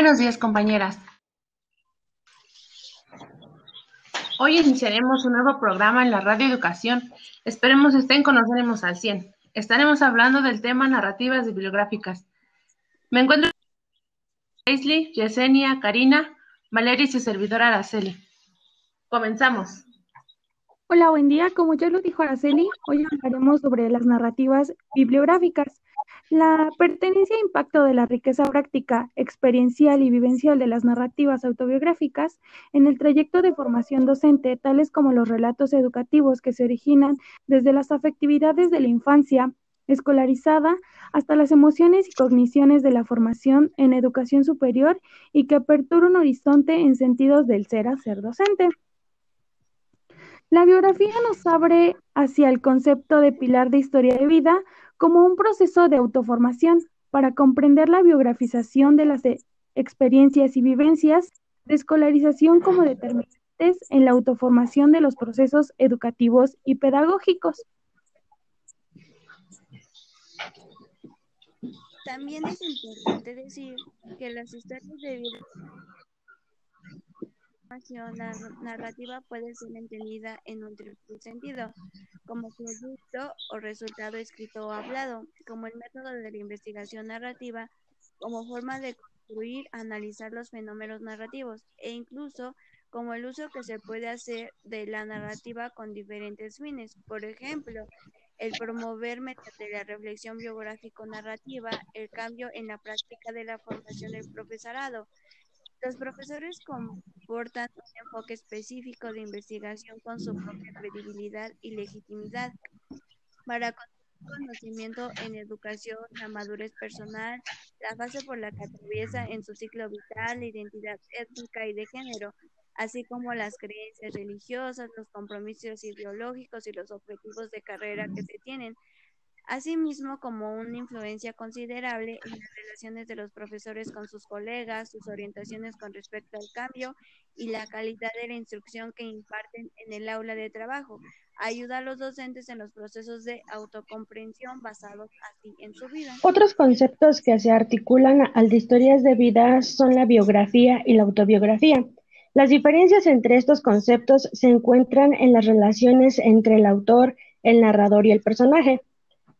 Buenos días, compañeras. Hoy iniciaremos un nuevo programa en la Radio Educación. Esperemos estén con nosotros al 100. Estaremos hablando del tema narrativas bibliográficas. Me encuentro Leslie, Yesenia, Karina, Valeria y su servidora Araceli. Comenzamos. Hola, buen día. Como ya lo dijo Araceli, hoy hablaremos sobre las narrativas bibliográficas. La pertenencia e impacto de la riqueza práctica, experiencial y vivencial de las narrativas autobiográficas en el trayecto de formación docente, tales como los relatos educativos que se originan desde las afectividades de la infancia escolarizada hasta las emociones y cogniciones de la formación en educación superior y que apertura un horizonte en sentidos del ser a ser docente. La biografía nos abre hacia el concepto de pilar de historia de vida como un proceso de autoformación para comprender la biografización de las experiencias y vivencias de escolarización como determinantes en la autoformación de los procesos educativos y pedagógicos. También es importante decir que las historias de vida la narrativa puede ser entendida en un triple sentido, como producto o resultado escrito o hablado, como el método de la investigación narrativa, como forma de construir, analizar los fenómenos narrativos e incluso como el uso que se puede hacer de la narrativa con diferentes fines. Por ejemplo, el promover mediante la reflexión biográfico-narrativa el cambio en la práctica de la formación del profesorado, los profesores comportan un enfoque específico de investigación con su propia credibilidad y legitimidad para conocimiento en educación, la madurez personal, la fase por la que atraviesa en su ciclo vital, la identidad étnica y de género, así como las creencias religiosas, los compromisos ideológicos y los objetivos de carrera que se tienen, asimismo como una influencia considerable en las relaciones de los profesores con sus colegas, sus orientaciones con respecto al cambio y la calidad de la instrucción que imparten en el aula de trabajo. Ayuda a los docentes en los procesos de autocomprensión basados así en su vida. Otros conceptos que se articulan al de historias de vida son la biografía y la autobiografía. Las diferencias entre estos conceptos se encuentran en las relaciones entre el autor, el narrador y el personaje.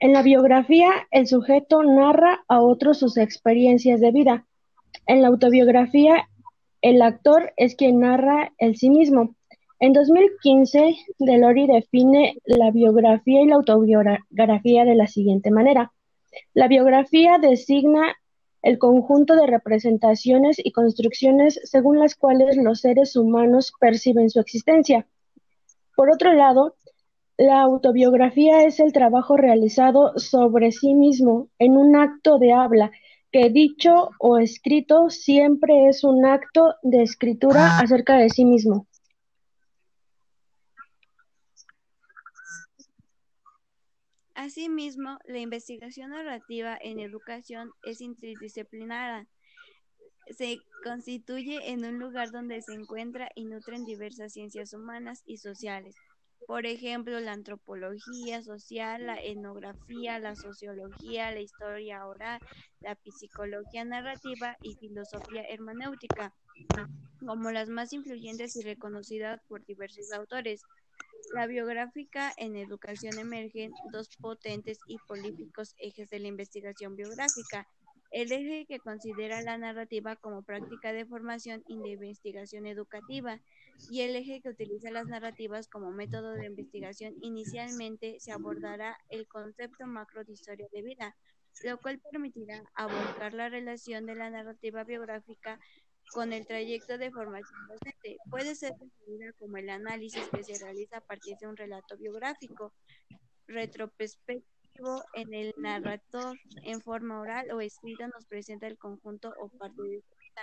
En la biografía, el sujeto narra a otros sus experiencias de vida. En la autobiografía, el actor es quien narra el sí mismo. En 2015, Delori define la biografía y la autobiografía de la siguiente manera. La biografía designa el conjunto de representaciones y construcciones según las cuales los seres humanos perciben su existencia. Por otro lado, la autobiografía es el trabajo realizado sobre sí mismo en un acto de habla, que dicho o escrito siempre es un acto de escritura acerca de sí mismo. Asimismo, la investigación narrativa en educación es interdisciplinaria. Se constituye en un lugar donde se encuentra y nutren diversas ciencias humanas y sociales, por ejemplo, la antropología social, la etnografía, la sociología, la historia oral, la psicología narrativa y filosofía hermenéutica, como las más influyentes y reconocidas por diversos autores. La biográfica en educación emergen dos potentes y políticos ejes de la investigación biográfica, el eje que considera la narrativa como práctica de formación y de investigación educativa y el eje que utiliza las narrativas como método de investigación. Inicialmente se abordará el concepto macro de historia de vida, lo cual permitirá abordar la relación de la narrativa biográfica con el trayecto de formación docente. Puede ser definida como el análisis que se realiza a partir de un relato biográfico retrospectivo en el narrador en forma oral o escrita nos presenta el conjunto o parte de su vida.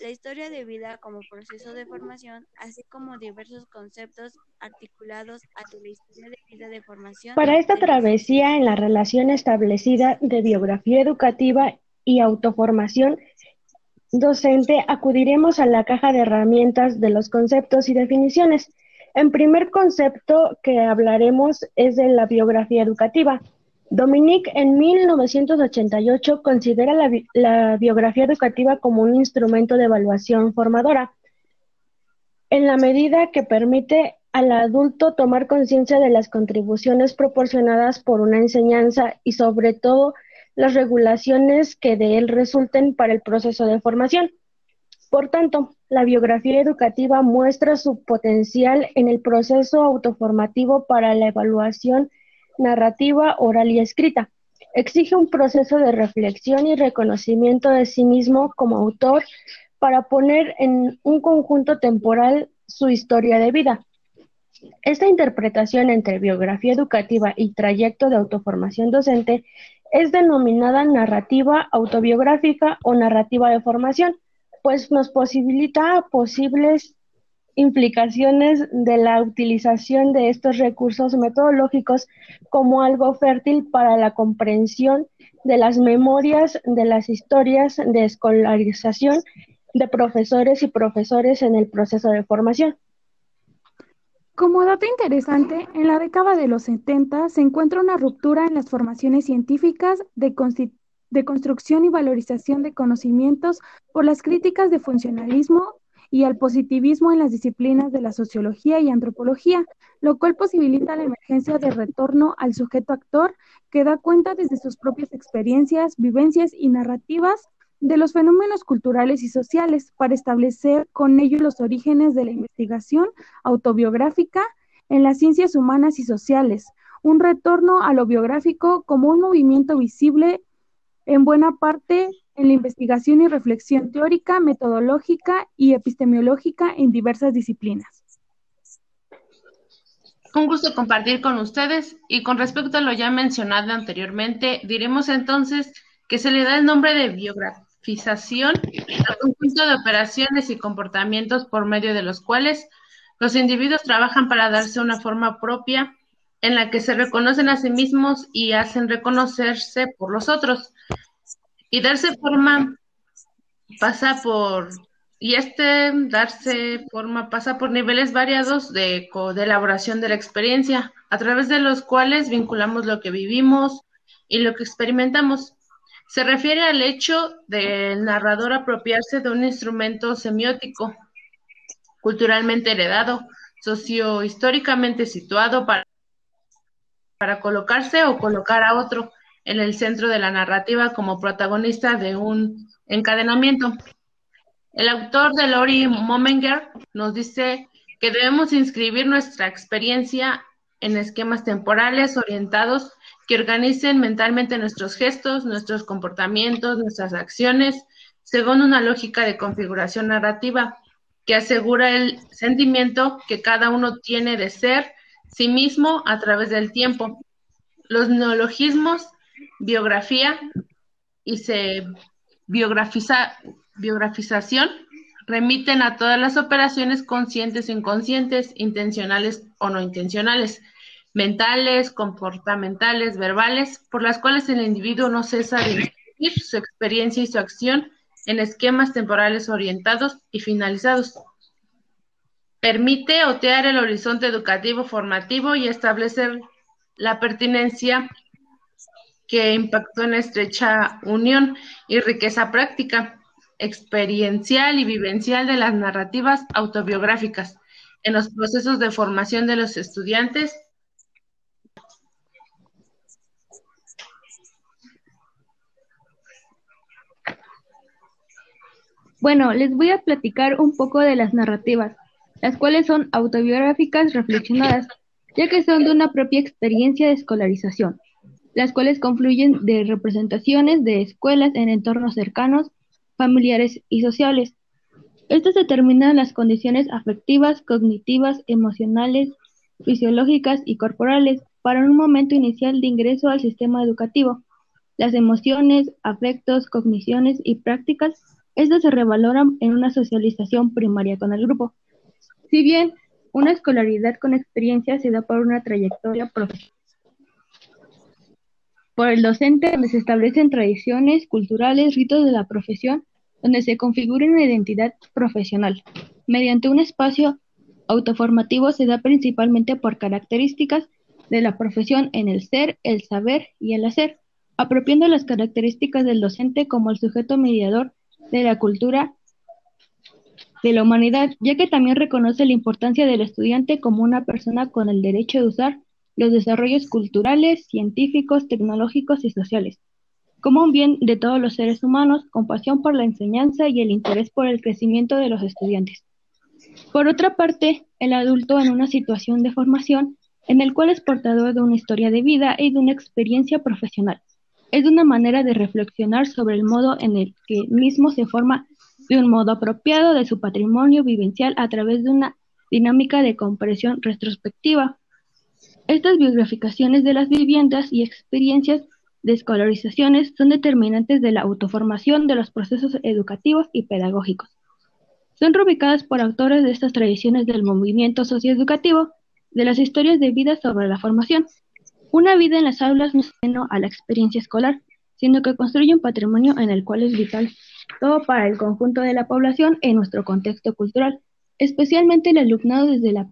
La historia de vida como proceso de formación, así como diversos conceptos articulados a la historia de vida de formación. Para esta travesía en la relación establecida de biografía educativa y autoformación docente, acudiremos a la caja de herramientas de los conceptos y definiciones. En primer concepto que hablaremos es de la biografía educativa. Dominique en 1988 considera la, biografía educativa como un instrumento de evaluación formadora, en la medida que permite al adulto tomar conciencia de las contribuciones proporcionadas por una enseñanza y sobre todo las regulaciones que de él resulten para el proceso de formación. Por tanto, la biografía educativa muestra su potencial en el proceso autoformativo para la evaluación narrativa oral y escrita. Exige un proceso de reflexión y reconocimiento de sí mismo como autor para poner en un conjunto temporal su historia de vida. Esta interpretación entre biografía educativa y trayecto de autoformación docente es denominada narrativa autobiográfica o narrativa de formación, pues nos posibilita posibles implicaciones de la utilización de estos recursos metodológicos como algo fértil para la comprensión de las memorias de las historias de escolarización de profesores y profesores en el proceso de formación. Como dato interesante, en la década de los 70 se encuentra una ruptura en las formaciones científicas de, de construcción y valorización de conocimientos por las críticas de funcionalismo y al positivismo en las disciplinas de la sociología y antropología, lo cual posibilita la emergencia de retorno al sujeto actor que da cuenta desde sus propias experiencias, vivencias y narrativas de los fenómenos culturales y sociales para establecer con ello los orígenes de la investigación autobiográfica en las ciencias humanas y sociales, un retorno a lo biográfico como un movimiento visible en buena parte en la investigación y reflexión teórica, metodológica y epistemológica en diversas disciplinas. Un gusto compartir con ustedes y con respecto a lo ya mencionado anteriormente, diremos entonces que se le da el nombre de biografización al conjunto de operaciones y comportamientos por medio de los cuales los individuos trabajan para darse una forma propia en la que se reconocen a sí mismos y hacen reconocerse por los otros. Y darse forma pasa por, y este darse forma pasa por niveles variados de, de elaboración de la experiencia, a través de los cuales vinculamos lo que vivimos y lo que experimentamos. Se refiere al hecho del narrador apropiarse de un instrumento semiótico, culturalmente heredado, sociohistóricamente situado para, para colocarse o colocar a otro en el centro de la narrativa como protagonista de un encadenamiento. El autor de Lori Momenger nos dice que debemos inscribir nuestra experiencia en esquemas temporales orientados que organicen mentalmente nuestros gestos, nuestros comportamientos, nuestras acciones, según una lógica de configuración narrativa que asegura el sentimiento que cada uno tiene de ser sí mismo a través del tiempo. Los neologismos biografía y se biografiza, biografización remiten a todas las operaciones conscientes e inconscientes, intencionales o no intencionales, mentales, comportamentales, verbales, por las cuales el individuo no cesa de inscribir su experiencia y su acción en esquemas temporales orientados y finalizados. Permite otear el horizonte educativo formativo y establecer la pertinencia que impactó en estrecha unión y riqueza práctica, experiencial y vivencial de las narrativas autobiográficas en los procesos de formación de los estudiantes. Bueno, les voy a platicar un poco de las narrativas, las cuales son autobiográficas reflexionadas, ya que son de una propia experiencia de escolarización las cuales confluyen de representaciones de escuelas en entornos cercanos, familiares y sociales. Estas determinan las condiciones afectivas, cognitivas, emocionales, fisiológicas y corporales para un momento inicial de ingreso al sistema educativo. Las emociones, afectos, cogniciones y prácticas, estas se revaloran en una socialización primaria con el grupo. Si bien una escolaridad con experiencia se da por una trayectoria profesional por el docente donde se establecen tradiciones culturales, ritos de la profesión, donde se configura una identidad profesional. Mediante un espacio autoformativo se da principalmente por características de la profesión en el ser, el saber y el hacer, apropiando las características del docente como el sujeto mediador de la cultura de la humanidad, ya que también reconoce la importancia del estudiante como una persona con el derecho de usar los desarrollos culturales, científicos, tecnológicos y sociales, como un bien de todos los seres humanos, con pasión por la enseñanza y el interés por el crecimiento de los estudiantes. Por otra parte, el adulto en una situación de formación en el cual es portador de una historia de vida y de una experiencia profesional. Es una manera de reflexionar sobre el modo en el que mismo se forma de un modo apropiado de su patrimonio vivencial a través de una dinámica de comprensión retrospectiva. Estas biograficaciones de las viviendas y experiencias de escolarizaciones son determinantes de la autoformación de los procesos educativos y pedagógicos. Son reubicadas por autores de estas tradiciones del movimiento socioeducativo, de las historias de vida sobre la formación. Una vida en las aulas no es sino a la experiencia escolar, sino que construye un patrimonio en el cual es vital todo para el conjunto de la población en nuestro contexto cultural, especialmente el alumnado desde la.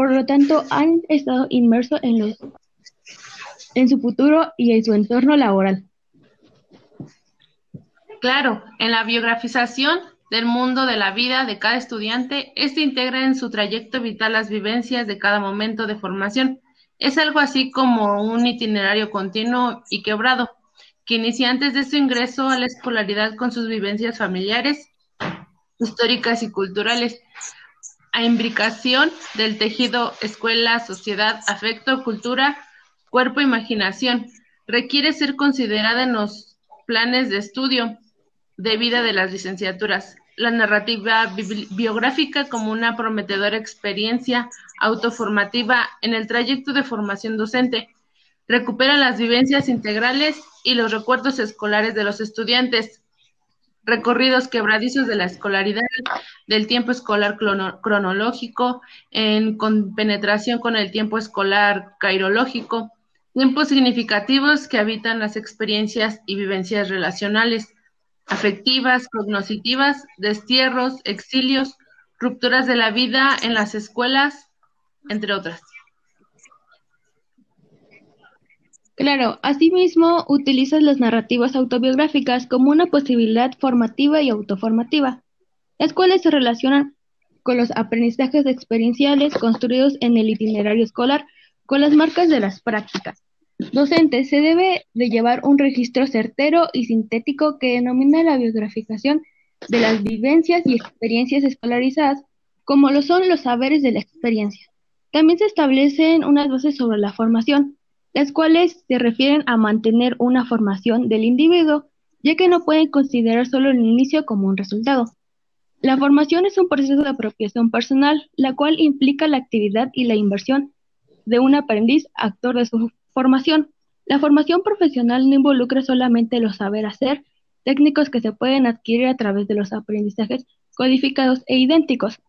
Por lo tanto, han estado inmersos en, los, en su futuro y en su entorno laboral. Claro, en la biografización del mundo de la vida de cada estudiante, este integra en su trayecto vital las vivencias de cada momento de formación. Es algo así como un itinerario continuo y quebrado, que inicia antes de su ingreso a la escolaridad con sus vivencias familiares, históricas y culturales, a imbricación del tejido escuela, sociedad, afecto, cultura, cuerpo, imaginación. Requiere ser considerada en los planes de estudio de vida de las licenciaturas. La narrativa biográfica como una prometedora experiencia autoformativa en el trayecto de formación docente. Recupera las vivencias integrales y los recuerdos escolares de los estudiantes, recorridos quebradizos de la escolaridad, del tiempo escolar cronológico, en penetración con el tiempo escolar cairológico, tiempos significativos que habitan las experiencias y vivencias relacionales, afectivas, cognoscitivas, destierros, exilios, rupturas de la vida en las escuelas, entre otras. Claro, asimismo utilizas las narrativas autobiográficas como una posibilidad formativa y autoformativa, las cuales se relacionan con los aprendizajes experienciales construidos en el itinerario escolar con las marcas de las prácticas. Docente, se debe de llevar un registro certero y sintético que denomina la biograficación de las vivencias y experiencias escolarizadas, como lo son los saberes de la experiencia. También se establecen unas bases sobre la formación, las cuales se refieren a mantener una formación del individuo, ya que no pueden considerar solo el inicio como un resultado. La formación es un proceso de apropiación personal, la cual implica la actividad y la inversión de un aprendiz actor de su formación. La formación profesional no involucra solamente los saber hacer, técnicos que se pueden adquirir a través de los aprendizajes codificados e idénticos.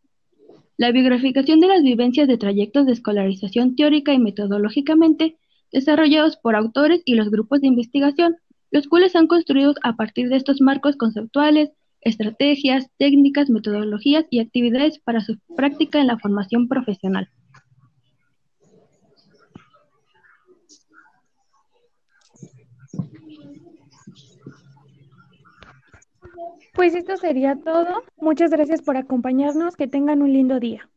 La biograficación de las vivencias de trayectos de escolarización teórica y metodológicamente desarrollados por autores y los grupos de investigación, los cuales han construido a partir de estos marcos conceptuales, estrategias, técnicas, metodologías y actividades para su práctica en la formación profesional. Pues esto sería todo. Muchas gracias por acompañarnos. Que tengan un lindo día.